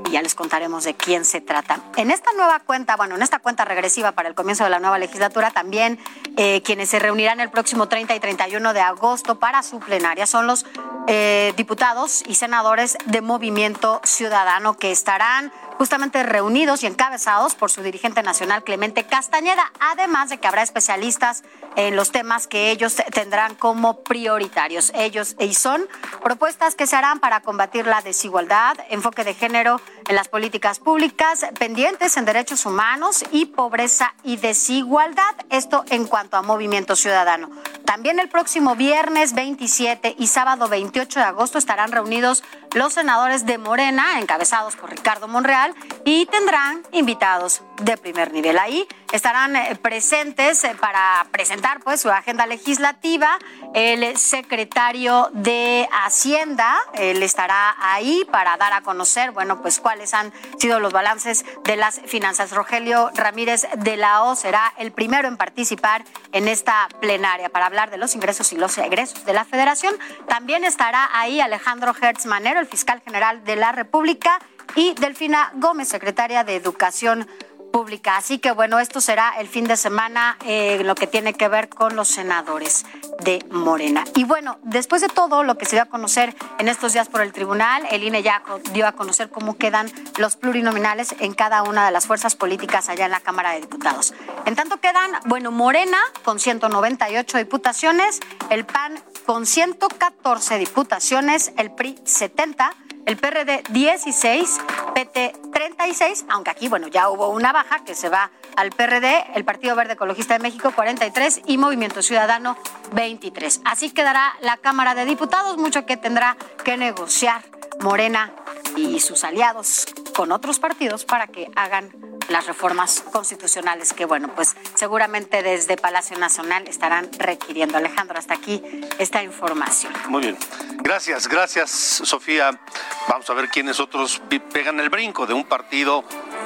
y ya les contaremos de quién se trata. En esta nueva cuenta, bueno, en esta cuenta regresiva para el comienzo de la nueva legislatura, también eh, quienes se reunirán el próximo 30 y 31 de agosto para su plenaria son los eh, diputados y senadores de Movimiento Ciudadano que estarán justamente reunidos y encabezados por su dirigente nacional Clemente Castañeda, además de que habrá especialistas en los temas que ellos tendrán como prioritarios. Ellos y son propuestas que se harán para combatir la desigualdad, enfoque de género en las políticas públicas, pendientes en derechos humanos y pobreza y desigualdad. Esto en cuanto a movimiento ciudadano. También el próximo viernes 27 y sábado 28 de agosto estarán reunidos los senadores de Morena, encabezados por Ricardo Monreal, y tendrán invitados de primer nivel. Ahí estarán eh, presentes eh, para presentar pues su agenda legislativa el secretario de Hacienda, él estará ahí para dar a conocer, bueno, pues cuáles han sido los balances de las finanzas. Rogelio Ramírez de la O será el primero en participar en esta plenaria para hablar de los ingresos y los egresos de la Federación. También estará ahí Alejandro Hertz Manero, el fiscal general de la República, y Delfina Gómez, secretaria de Educación pública. Así que bueno, esto será el fin de semana eh, lo que tiene que ver con los senadores de Morena. Y bueno, después de todo lo que se dio a conocer en estos días por el tribunal, el INE ya dio a conocer cómo quedan los plurinominales en cada una de las fuerzas políticas allá en la Cámara de Diputados. En tanto quedan, bueno, Morena con 198 diputaciones, el PAN con 114 diputaciones, el PRI 70 el PRD 16, PT 36, aunque aquí, bueno, ya hubo una baja que se va al PRD, el Partido Verde Ecologista de México 43 y Movimiento Ciudadano 23. Así quedará la Cámara de Diputados, mucho que tendrá que negociar Morena y sus aliados con otros partidos para que hagan las reformas constitucionales que, bueno, pues seguramente desde Palacio Nacional estarán requiriendo. Alejandro, hasta aquí esta información. Muy bien. Gracias, gracias, Sofía. Vamos a ver quiénes otros pegan el brinco de un partido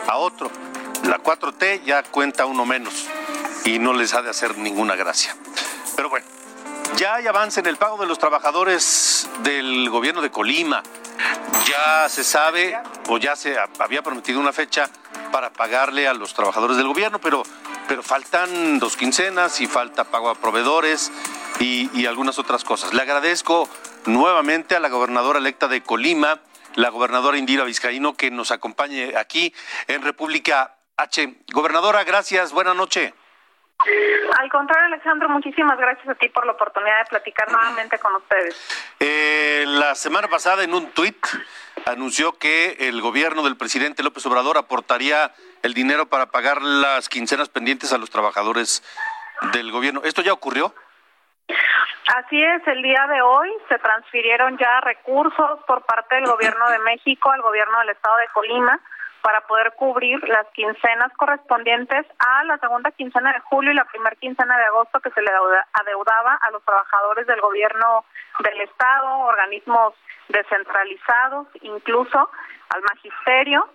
a otro. La 4T ya cuenta uno menos y no les ha de hacer ninguna gracia. Pero bueno, ya hay avance en el pago de los trabajadores del gobierno de Colima. Ya se sabe o ya se había prometido una fecha para pagarle a los trabajadores del gobierno, pero, pero faltan dos quincenas y falta pago a proveedores y, y algunas otras cosas. Le agradezco nuevamente a la gobernadora electa de Colima, la gobernadora Indira Vizcaíno, que nos acompañe aquí en República H. Gobernadora, gracias, buena noche. Al contrario, Alejandro, muchísimas gracias a ti por la oportunidad de platicar nuevamente con ustedes. Eh, la semana pasada, en un tuit, anunció que el gobierno del presidente López Obrador aportaría el dinero para pagar las quincenas pendientes a los trabajadores del gobierno. ¿Esto ya ocurrió? Así es, el día de hoy se transfirieron ya recursos por parte del gobierno de México al gobierno del estado de Colima para poder cubrir las quincenas correspondientes a la segunda quincena de julio y la primera quincena de agosto que se le adeudaba a los trabajadores del gobierno del Estado, organismos descentralizados, incluso al magisterio.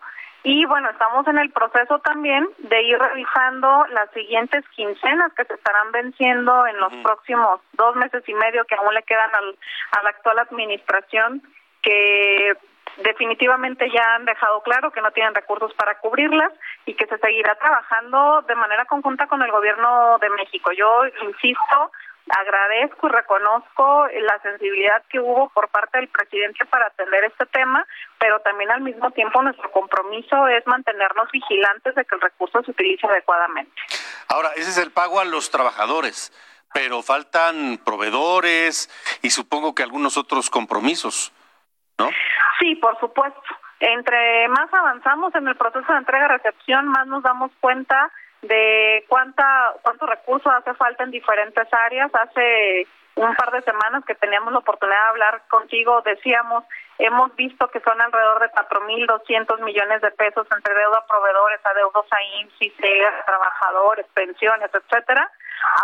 Y bueno, estamos en el proceso también de ir revisando las siguientes quincenas que se estarán venciendo en los próximos dos meses y medio que aún le quedan al, a la actual administración, que definitivamente ya han dejado claro que no tienen recursos para cubrirlas y que se seguirá trabajando de manera conjunta con el gobierno de México. Yo insisto, agradezco y reconozco la sensibilidad que hubo por parte del presidente para atender este tema, pero también al mismo tiempo nuestro compromiso es mantenernos vigilantes de que el recurso se utilice adecuadamente. Ahora, ese es el pago a los trabajadores, pero faltan proveedores y supongo que algunos otros compromisos, ¿no? Sí, por supuesto. Entre más avanzamos en el proceso de entrega-recepción, más nos damos cuenta de cuánta cuántos recursos hace falta en diferentes áreas. Hace un par de semanas que teníamos la oportunidad de hablar contigo, decíamos, hemos visto que son alrededor de 4.200 millones de pesos entre deuda a proveedores, adeudos a IMSS, a trabajadores, pensiones, etcétera.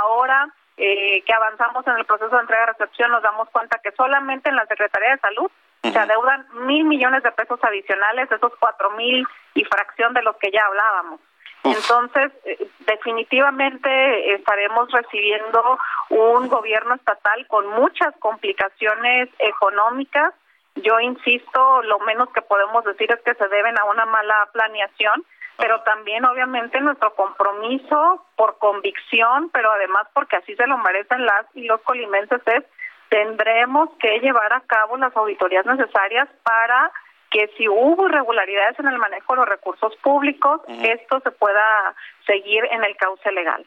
Ahora eh, que avanzamos en el proceso de entrega-recepción, nos damos cuenta que solamente en la Secretaría de Salud se adeudan mil millones de pesos adicionales, esos cuatro mil y fracción de los que ya hablábamos. Entonces, eh, definitivamente estaremos recibiendo un gobierno estatal con muchas complicaciones económicas. Yo insisto, lo menos que podemos decir es que se deben a una mala planeación, pero también obviamente nuestro compromiso por convicción, pero además porque así se lo merecen las y los colimenses es tendremos que llevar a cabo las auditorías necesarias para que si hubo irregularidades en el manejo de los recursos públicos, esto se pueda seguir en el cauce legal.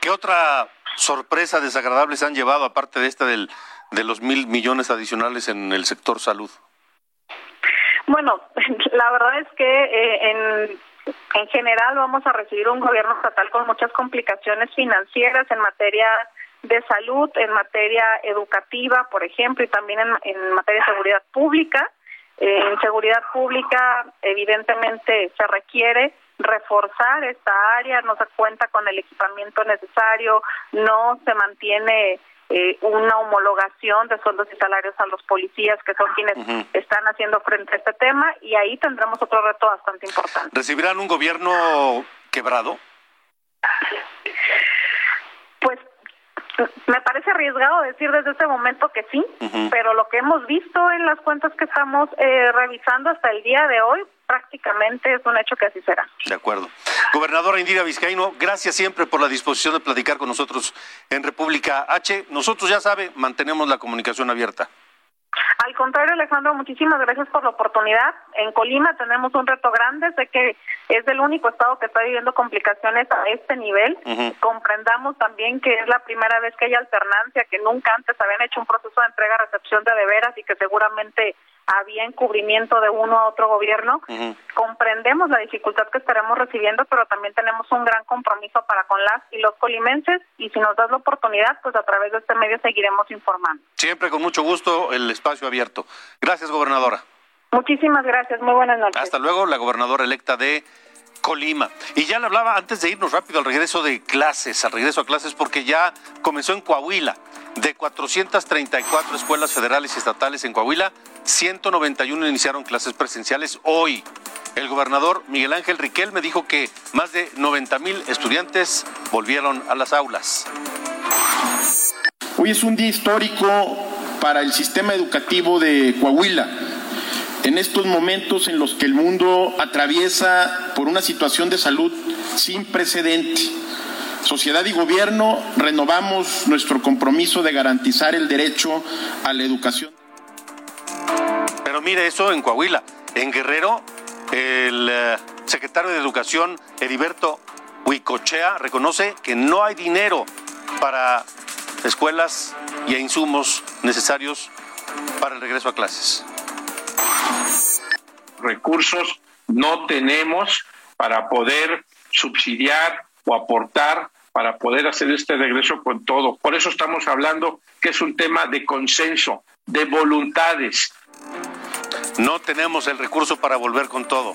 ¿Qué otra sorpresa desagradable se han llevado, aparte de esta del, de los mil millones adicionales en el sector salud? Bueno, la verdad es que eh, en, en general vamos a recibir un gobierno estatal con muchas complicaciones financieras en materia de salud, en materia educativa, por ejemplo, y también en, materia de seguridad pública. Eh, en seguridad pública, evidentemente, se requiere reforzar esta área, no se cuenta con el equipamiento necesario, no se mantiene eh, una homologación de sueldos y salarios a los policías, que son quienes están haciendo frente a este tema, y ahí tendremos otro reto bastante importante. ¿Recibirán un gobierno quebrado? Me parece arriesgado decir desde este momento que sí, pero lo que hemos visto en las cuentas que estamos eh, revisando hasta el día de hoy, prácticamente es un hecho que así será. De acuerdo. Gobernadora Indira Vizcaíno, gracias siempre por la disposición de platicar con nosotros en República H. Nosotros, ya sabe, mantenemos la comunicación abierta. Al contrario, Alejandro, muchísimas gracias por la oportunidad. En Colima tenemos un reto grande, sé que es el único estado que está viviendo complicaciones a este nivel. Comprendamos también que es la primera vez que hay alternancia, que nunca antes habían hecho un proceso de entrega-recepción de deberas y que seguramente había encubrimiento de uno a otro gobierno. Comprendemos la dificultad que estaremos recibiendo, pero también tenemos un gran compromiso para con las y los colimenses y si nos das la oportunidad, pues a través de este medio seguiremos informando. Siempre con mucho gusto el espacio abierto. Gracias, gobernadora. Muchísimas gracias, muy buenas noches. Hasta luego, la gobernadora electa de Colima. Y ya le hablaba antes de irnos rápido al regreso de clases, al regreso a clases, porque ya comenzó en Coahuila. De 434 escuelas federales y estatales en Coahuila, 191 iniciaron clases presenciales hoy. El gobernador Miguel Ángel Riquel me dijo que más de 90 mil estudiantes volvieron a las aulas. Hoy es un día histórico para el sistema educativo de Coahuila. En estos momentos en los que el mundo atraviesa por una situación de salud sin precedente, sociedad y gobierno renovamos nuestro compromiso de garantizar el derecho a la educación. Pero mire eso en Coahuila. En Guerrero, el eh, secretario de Educación, Heriberto Huicochea, reconoce que no hay dinero para escuelas y insumos necesarios para el regreso a clases. Recursos no tenemos para poder subsidiar o aportar para poder hacer este regreso con todo. Por eso estamos hablando que es un tema de consenso, de voluntades. No tenemos el recurso para volver con todo.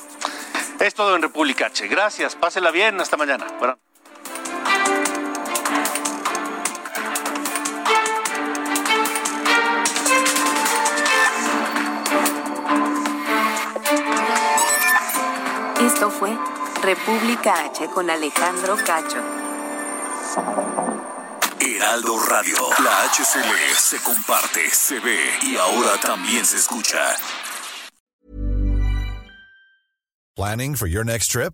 Es todo en República H. Gracias, pásela bien, hasta mañana. Esto fue República H con Alejandro Cacho. Heraldo Radio, la HCL se comparte, se ve y ahora también se escucha. Planning for your next trip?